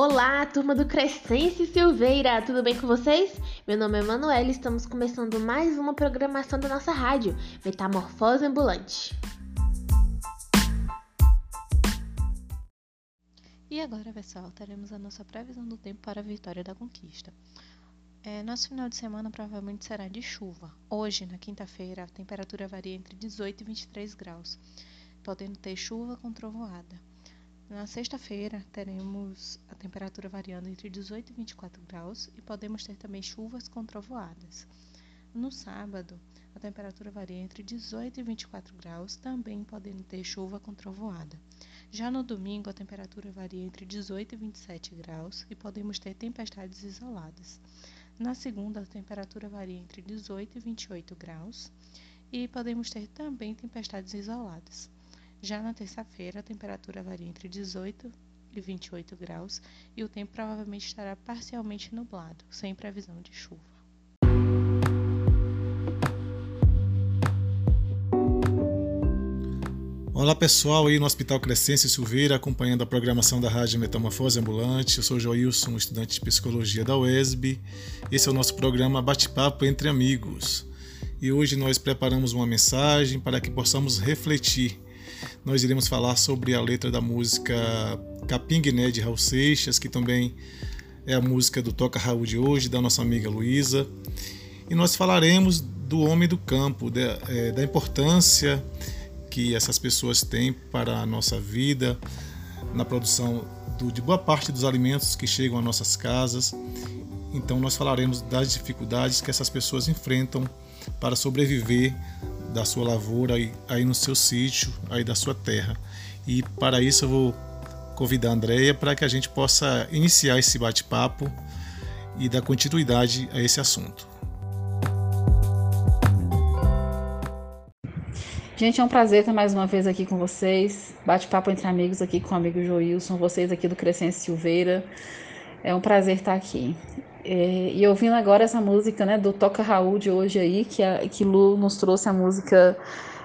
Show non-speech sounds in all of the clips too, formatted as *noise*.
Olá, turma do Crescense Silveira, tudo bem com vocês? Meu nome é Manuela e estamos começando mais uma programação da nossa rádio, Metamorfose Ambulante. E agora, pessoal, teremos a nossa previsão do tempo para a vitória da conquista. É, nosso final de semana provavelmente será de chuva. Hoje, na quinta-feira, a temperatura varia entre 18 e 23 graus, podendo ter chuva com trovoada. Na sexta-feira, teremos a temperatura variando entre 18 e 24 graus e podemos ter também chuvas com trovoadas. No sábado, a temperatura varia entre 18 e 24 graus, também podendo ter chuva com trovoada. Já no domingo, a temperatura varia entre 18 e 27 graus e podemos ter tempestades isoladas. Na segunda, a temperatura varia entre 18 e 28 graus e podemos ter também tempestades isoladas. Já na terça-feira, a temperatura varia entre 18 e 28 graus e o tempo provavelmente estará parcialmente nublado, sem previsão de chuva. Olá pessoal aí no Hospital Crescência Silveira, acompanhando a programação da Rádio Metamorfose Ambulante. Eu sou Joilson, estudante de Psicologia da UESB. Esse é o nosso programa Bate-Papo Entre Amigos. E hoje nós preparamos uma mensagem para que possamos refletir nós iremos falar sobre a letra da música Capim Guiné de Raul Seixas, que também é a música do Toca Raul de hoje, da nossa amiga Luísa. E nós falaremos do homem do campo, da, é, da importância que essas pessoas têm para a nossa vida, na produção do, de boa parte dos alimentos que chegam às nossas casas. Então, nós falaremos das dificuldades que essas pessoas enfrentam para sobreviver da sua lavoura aí, aí no seu sítio, aí da sua terra. E para isso eu vou convidar a Andrea para que a gente possa iniciar esse bate-papo e dar continuidade a esse assunto. Gente, é um prazer estar mais uma vez aqui com vocês. Bate-papo entre amigos aqui com o amigo Joilson, vocês aqui do Crescente Silveira. É um prazer estar aqui. É, e ouvindo agora essa música né, do Toca Raul de hoje aí, que, a, que Lu nos trouxe a música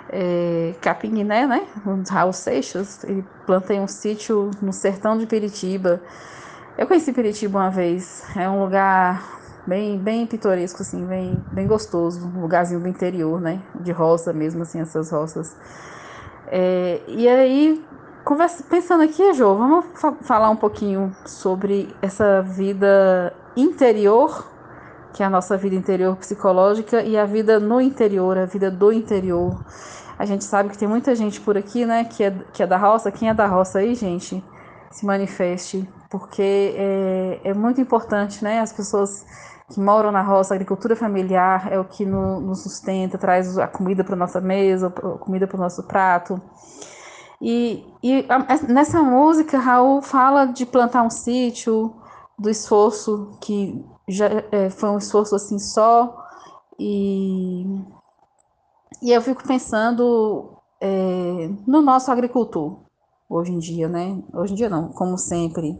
é, Capinguiné, né? Raul Seixas. Ele plantei um sítio no sertão de Piritiba. Eu conheci Piritiba uma vez. É um lugar bem, bem pitoresco, assim, bem, bem gostoso. Um lugarzinho do interior, né? De roça mesmo, assim, essas roças. É, e aí Conversa, pensando aqui, Jô, vamos fa falar um pouquinho sobre essa vida interior, que é a nossa vida interior psicológica, e a vida no interior, a vida do interior. A gente sabe que tem muita gente por aqui, né, que é, que é da roça. Quem é da roça aí, gente, se manifeste, porque é, é muito importante, né, as pessoas que moram na roça, a agricultura familiar é o que nos no sustenta, traz a comida para nossa mesa, a comida para o nosso prato. E, e nessa música, Raul fala de plantar um sítio, do esforço que já é, foi um esforço assim só. E, e eu fico pensando é, no nosso agricultor, hoje em dia, né? Hoje em dia não, como sempre,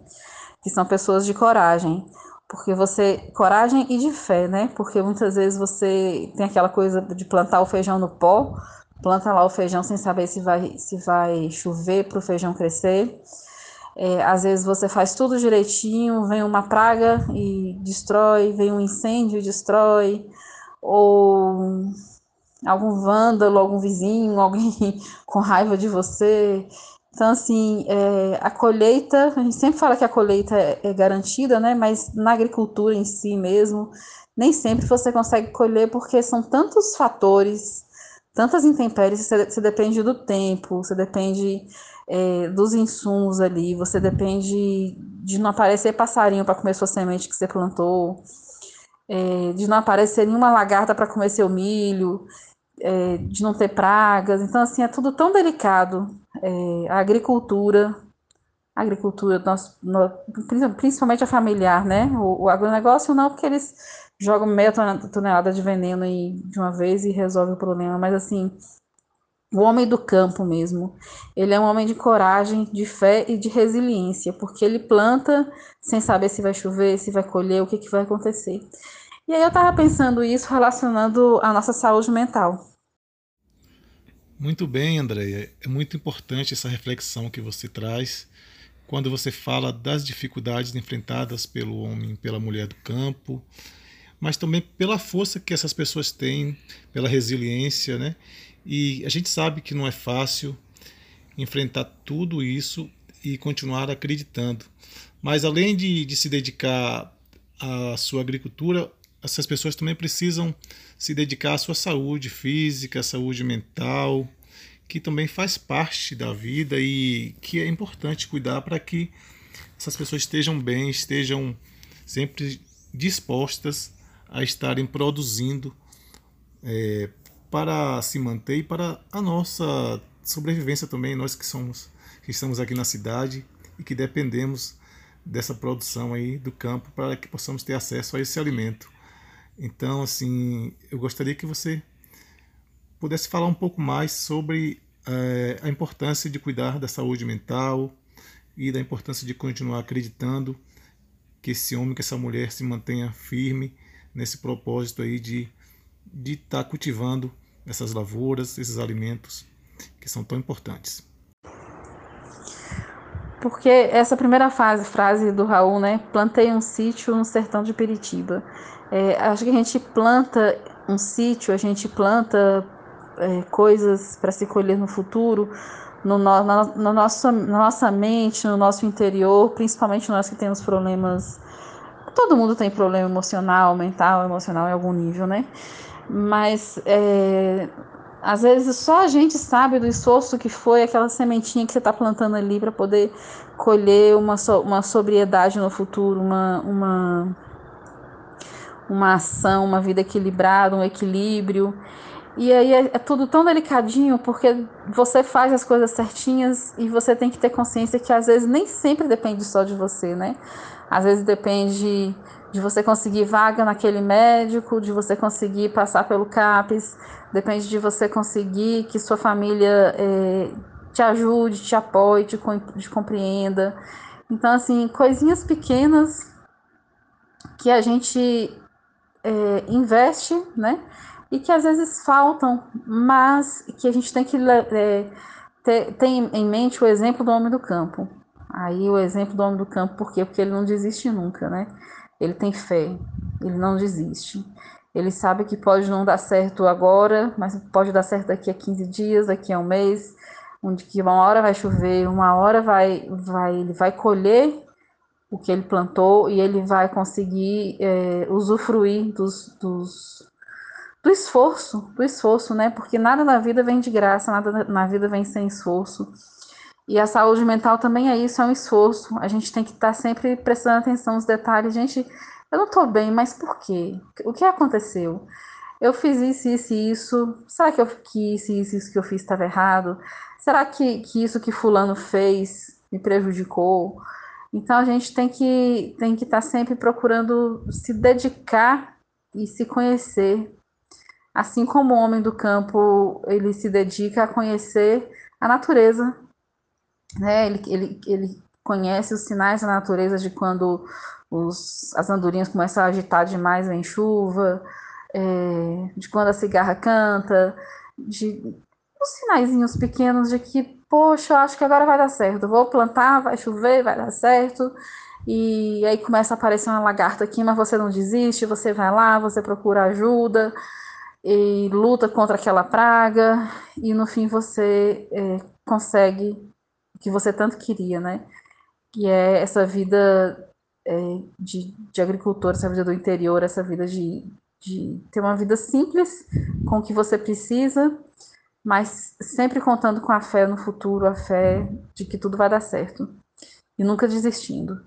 que são pessoas de coragem. Porque você. Coragem e de fé, né? Porque muitas vezes você tem aquela coisa de plantar o feijão no pó, planta lá o feijão sem saber se vai, se vai chover para o feijão crescer. É, às vezes você faz tudo direitinho, vem uma praga e destrói, vem um incêndio e destrói, ou algum vândalo, algum vizinho, alguém *laughs* com raiva de você. Então, assim, é, a colheita, a gente sempre fala que a colheita é, é garantida, né? Mas na agricultura em si mesmo, nem sempre você consegue colher porque são tantos fatores tantas intempéries, você, você depende do tempo, você depende é, dos insumos ali, você depende de não aparecer passarinho para comer sua semente que você plantou, é, de não aparecer nenhuma lagarta para comer seu milho, é, de não ter pragas. Então, assim, é tudo tão delicado. É, a agricultura, a agricultura, nós, principalmente a familiar, né? O, o agronegócio não, porque eles joga meia tonelada de veneno aí de uma vez e resolve o problema. Mas assim, o homem do campo mesmo, ele é um homem de coragem, de fé e de resiliência, porque ele planta sem saber se vai chover, se vai colher, o que, que vai acontecer. E aí eu estava pensando isso relacionando a nossa saúde mental. Muito bem, Andréia. É muito importante essa reflexão que você traz quando você fala das dificuldades enfrentadas pelo homem, pela mulher do campo, mas também pela força que essas pessoas têm, pela resiliência, né? E a gente sabe que não é fácil enfrentar tudo isso e continuar acreditando. Mas além de, de se dedicar à sua agricultura, essas pessoas também precisam se dedicar à sua saúde física, saúde mental, que também faz parte da vida e que é importante cuidar para que essas pessoas estejam bem, estejam sempre dispostas a estarem produzindo é, para se manter e para a nossa sobrevivência também, nós que somos que estamos aqui na cidade e que dependemos dessa produção aí do campo para que possamos ter acesso a esse alimento. Então, assim, eu gostaria que você pudesse falar um pouco mais sobre é, a importância de cuidar da saúde mental e da importância de continuar acreditando que esse homem, que essa mulher se mantenha firme nesse propósito aí de de estar tá cultivando essas lavouras, esses alimentos que são tão importantes. Porque essa primeira fase, frase do Raul, né? Plantei um sítio no sertão de Peritiba. É, acho que a gente planta um sítio, a gente planta é, coisas para se colher no futuro, no, no, nosso, na nossa mente, no nosso interior, principalmente nós que temos problemas. Todo mundo tem problema emocional, mental, emocional em algum nível, né? Mas é, às vezes só a gente sabe do esforço que foi aquela sementinha que você está plantando ali para poder colher uma, so, uma sobriedade no futuro, uma, uma, uma ação, uma vida equilibrada, um equilíbrio. E aí é, é, tudo tão delicadinho porque você faz as coisas certinhas e você tem que ter consciência que às vezes nem sempre depende só de você, né? Às vezes depende de você conseguir vaga naquele médico, de você conseguir passar pelo CAPES, depende de você conseguir que sua família é, te ajude, te apoie, te, te compreenda. Então, assim, coisinhas pequenas que a gente é, investe, né? E que às vezes faltam, mas que a gente tem que é, ter, ter em mente o exemplo do homem do campo. Aí o exemplo do homem do campo, por quê? Porque ele não desiste nunca, né? Ele tem fé, ele não desiste. Ele sabe que pode não dar certo agora, mas pode dar certo daqui a 15 dias, daqui a um mês, onde que uma hora vai chover, uma hora vai, vai, ele vai colher o que ele plantou e ele vai conseguir é, usufruir dos, dos, do esforço, do esforço, né? Porque nada na vida vem de graça, nada na vida vem sem esforço. E a saúde mental também é isso, é um esforço. A gente tem que estar sempre prestando atenção nos detalhes. Gente, eu não estou bem, mas por quê? O que aconteceu? Eu fiz isso, isso e isso. Será que, eu, que isso, isso, isso que eu fiz estava errado? Será que, que isso que fulano fez me prejudicou? Então a gente tem que tem que estar sempre procurando se dedicar e se conhecer Assim como o homem do campo, ele se dedica a conhecer a natureza, né? Ele, ele, ele conhece os sinais da natureza de quando os, as andorinhas começam a agitar demais em chuva, é, de quando a cigarra canta, de os sinaizinhos pequenos de que, poxa, acho que agora vai dar certo, vou plantar, vai chover, vai dar certo. E aí começa a aparecer uma lagarta aqui, mas você não desiste, você vai lá, você procura ajuda, e luta contra aquela praga e no fim você é, consegue o que você tanto queria, né? Que é essa vida é, de, de agricultor, essa vida do interior, essa vida de, de ter uma vida simples com o que você precisa, mas sempre contando com a fé no futuro, a fé de que tudo vai dar certo e nunca desistindo.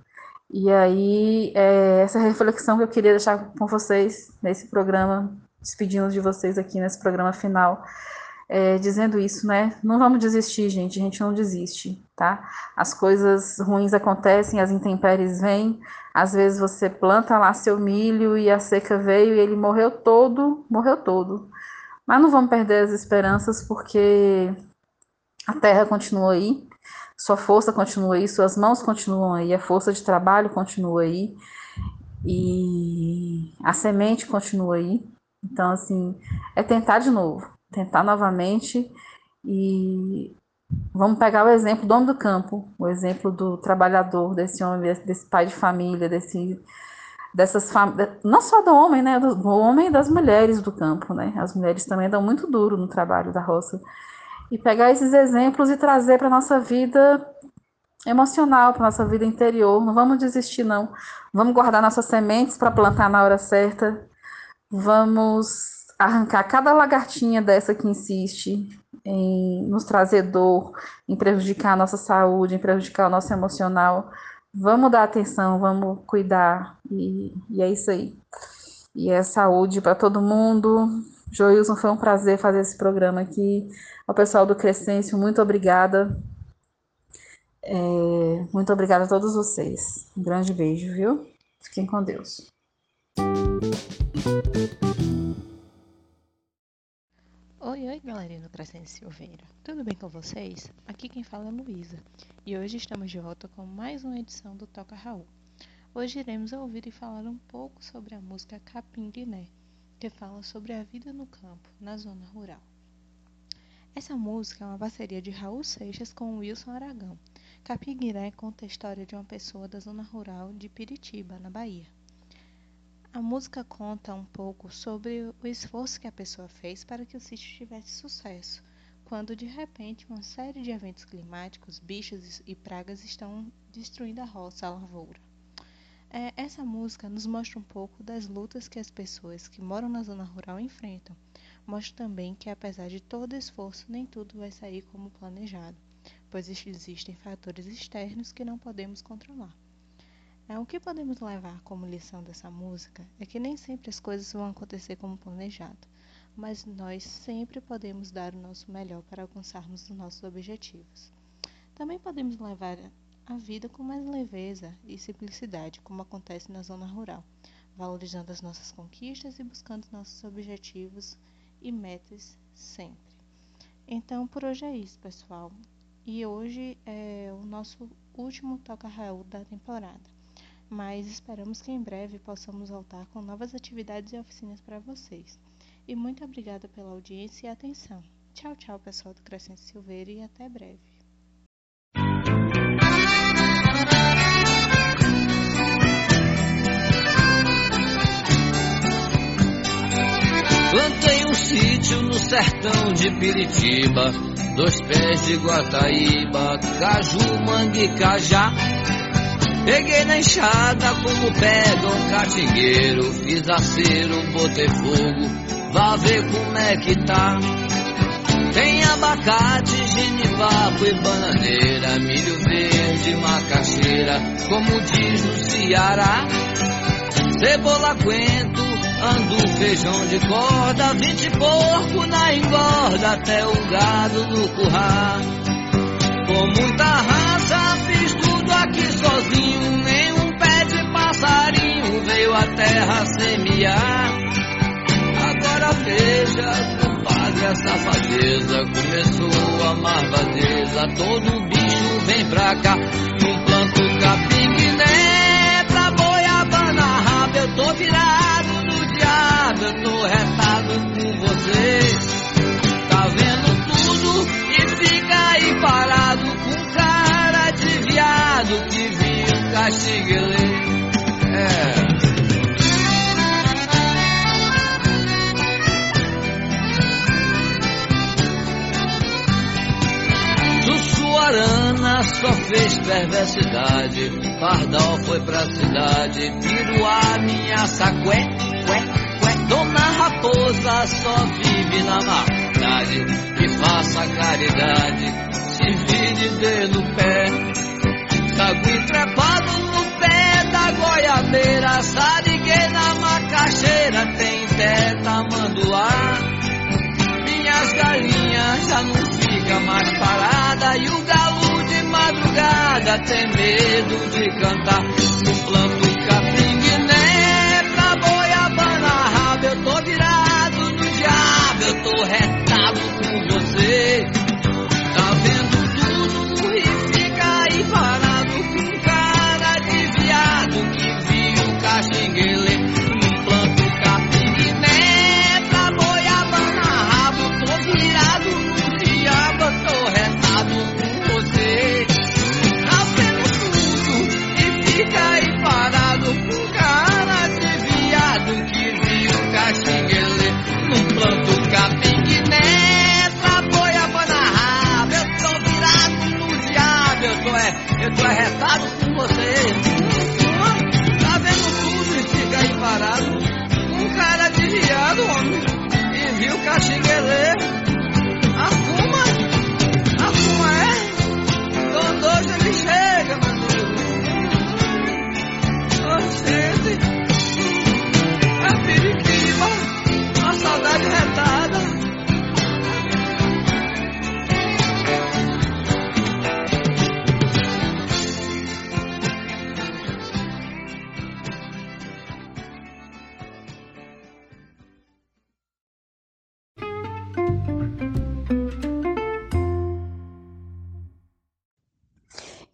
E aí, é essa reflexão que eu queria deixar com vocês nesse programa despedindo de vocês aqui nesse programa final, é, dizendo isso, né? Não vamos desistir, gente, a gente não desiste, tá? As coisas ruins acontecem, as intempéries vêm, às vezes você planta lá seu milho e a seca veio e ele morreu todo, morreu todo. Mas não vamos perder as esperanças porque a terra continua aí, sua força continua aí, suas mãos continuam aí, a força de trabalho continua aí e a semente continua aí. Então, assim, é tentar de novo, tentar novamente e Vamos pegar o exemplo do homem do campo, o exemplo do trabalhador, desse homem, desse pai de família, desse, dessas não só do homem, né, do homem e das mulheres do campo, né? As mulheres também dão muito duro no trabalho da roça. E pegar esses exemplos e trazer para nossa vida emocional, para nossa vida interior. Não vamos desistir não. Vamos guardar nossas sementes para plantar na hora certa. Vamos arrancar cada lagartinha dessa que insiste em nos trazer dor, em prejudicar a nossa saúde, em prejudicar o nosso emocional. Vamos dar atenção, vamos cuidar, e, e é isso aí. E é saúde para todo mundo. Joilson, foi um prazer fazer esse programa aqui. Ao pessoal do Crescêncio, muito obrigada. É, muito obrigada a todos vocês. Um grande beijo, viu? Fiquem com Deus. Oi, oi, galerinha do Crescente Silveira. Tudo bem com vocês? Aqui quem fala é Luísa. E hoje estamos de volta com mais uma edição do Toca Raul. Hoje iremos ouvir e falar um pouco sobre a música Capim Guiné, que fala sobre a vida no campo, na zona rural. Essa música é uma parceria de Raul Seixas com Wilson Aragão. Capim Guiné conta a história de uma pessoa da zona rural de Piritiba, na Bahia. A música conta um pouco sobre o esforço que a pessoa fez para que o sítio tivesse sucesso, quando de repente uma série de eventos climáticos, bichos e pragas estão destruindo a roça, a lavoura. É, essa música nos mostra um pouco das lutas que as pessoas que moram na zona rural enfrentam. Mostra também que, apesar de todo esforço, nem tudo vai sair como planejado, pois existem fatores externos que não podemos controlar. É, o que podemos levar como lição dessa música é que nem sempre as coisas vão acontecer como planejado, mas nós sempre podemos dar o nosso melhor para alcançarmos os nossos objetivos. Também podemos levar a vida com mais leveza e simplicidade, como acontece na zona rural, valorizando as nossas conquistas e buscando nossos objetivos e metas sempre. Então, por hoje é isso, pessoal. E hoje é o nosso último Toca Raul da temporada mas esperamos que em breve possamos voltar com novas atividades e oficinas para vocês. E muito obrigada pela audiência e atenção. Tchau, tchau, pessoal do Crescente Silveira e até breve. Plantei um sítio no sertão de Piritiba, dois pés de Guataíba, caju, mangue, cajá. Peguei na enxada como pega um catingueiro, fiz acero, botei fogo, vá ver como é que tá. Tem abacate, genipapo e bananeira, milho verde, macaxeira, como diz no Ceará. Cebola coentro, ando feijão de corda, vinte porco na engorda, até o gado no curral. Com muita tudo aqui sozinho, nenhum pé de passarinho veio à terra semear. Agora veja, compadre, a safadeza começou a marvadeza, todo bicho vem pra cá, não planto capim guiné pra boiabana raba, eu tô virado no diabo, eu tô retado com vocês. Viu castigue É. Sussuarana só fez perversidade. Pardal foi pra cidade. Piruá, minha sacué, ué, ué. Dona Raposa só vive na maldade. Que faça caridade, se vire de no pé. Sagui trepado no pé da goiabeira. Sariguei na macaxeira, tem teta manduá. Minhas galinhas já não fica mais parada e o galo de madrugada tem medo de cantar. No planto capim guiné pra boiabana raba, eu tô virado no diabo, eu tô retado com você.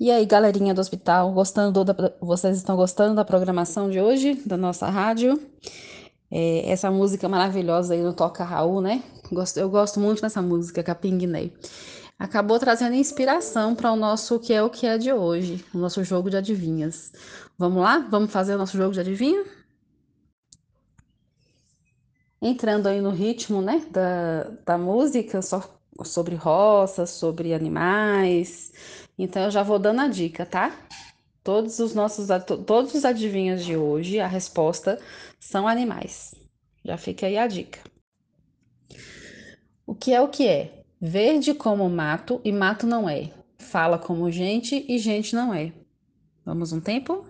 E aí, galerinha do hospital, gostando da, vocês estão gostando da programação de hoje, da nossa rádio? É, essa música maravilhosa aí no Toca Raul, né? Eu gosto muito dessa música, Capinguinei. Acabou trazendo inspiração para o nosso que é o que é de hoje, o nosso jogo de adivinhas. Vamos lá? Vamos fazer o nosso jogo de adivinha? Entrando aí no ritmo, né, da, da música, só sobre roças, sobre animais. Então eu já vou dando a dica, tá? Todos os nossos todos os adivinhos de hoje, a resposta são animais. Já fica aí a dica. O que é o que é? Verde como mato e mato não é. Fala como gente e gente não é. Vamos um tempo?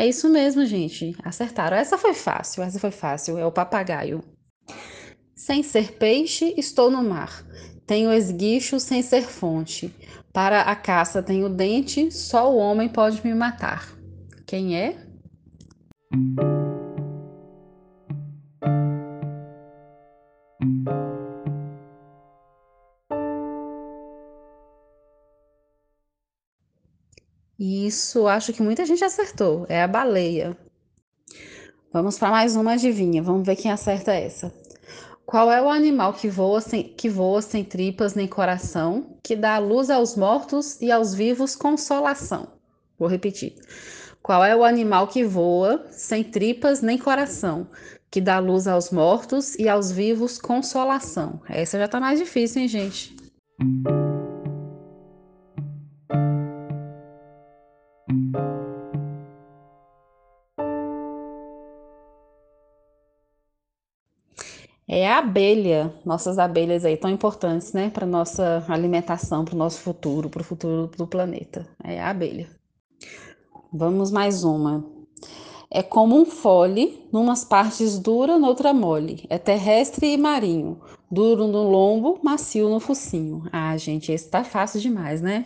É isso mesmo, gente. Acertaram. Essa foi fácil, essa foi fácil. É o papagaio. Sem ser peixe, estou no mar. Tenho esguicho sem ser fonte. Para a caça tenho dente, só o homem pode me matar. Quem é? Isso, acho que muita gente acertou. É a baleia. Vamos para mais uma adivinha. Vamos ver quem acerta essa. Qual é o animal que voa, sem, que voa sem tripas nem coração, que dá luz aos mortos e aos vivos consolação? Vou repetir. Qual é o animal que voa sem tripas nem coração, que dá luz aos mortos e aos vivos consolação? Essa já tá mais difícil, hein, gente? Abelha, nossas abelhas aí tão importantes, né, para nossa alimentação, para o nosso futuro, para o futuro do planeta. É a abelha. Vamos mais uma. É como um fole, numas partes dura, noutra mole. É terrestre e marinho, duro no lombo, macio no focinho. Ah, gente, esse tá fácil demais, né?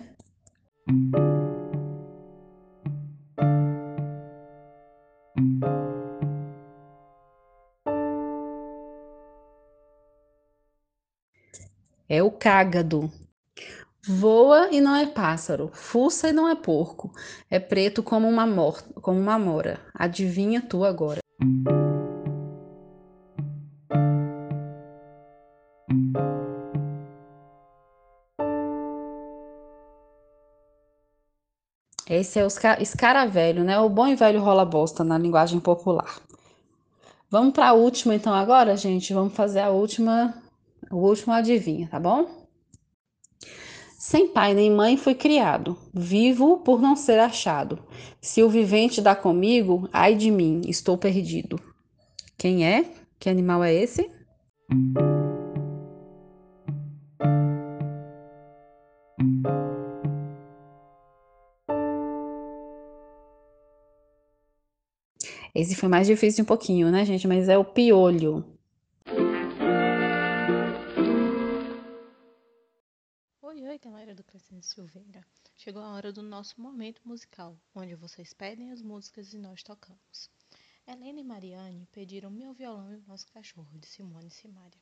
É o cágado. Voa e não é pássaro, fuça e não é porco, é preto como uma, mor como uma mora. Adivinha tu agora. Esse é o escaravelho, né? O bom e velho rola bosta na linguagem popular. Vamos para a última então agora, gente. Vamos fazer a última o último adivinha, tá bom? Sem pai nem mãe fui criado, vivo por não ser achado. Se o vivente dá comigo, ai de mim, estou perdido. Quem é? Que animal é esse? Esse foi mais difícil um pouquinho, né, gente? Mas é o piolho. Galera do Crescente Silveira. Chegou a hora do nosso momento musical, onde vocês pedem as músicas e nós tocamos. Helena e Mariane pediram Meu Violão e o Nosso Cachorro, de Simone e Simaria.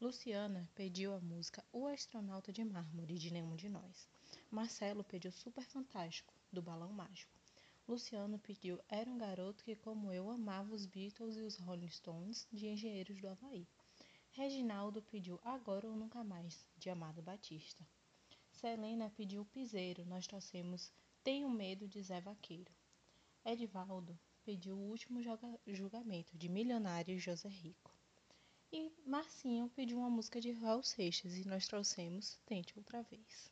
Luciana pediu a música O Astronauta de Mármore, de Nenhum de Nós. Marcelo pediu Super Fantástico, do Balão Mágico. Luciano pediu Era um Garoto que, como eu, amava os Beatles e os Rolling Stones, de Engenheiros do Havaí. Reginaldo pediu Agora ou Nunca Mais, de Amado Batista. Selena pediu piseiro, nós trouxemos Tenho Medo de Zé Vaqueiro. Edivaldo pediu o último julgamento de Milionário José Rico. E Marcinho pediu uma música de Raul Seixas e nós trouxemos Tente Outra Vez.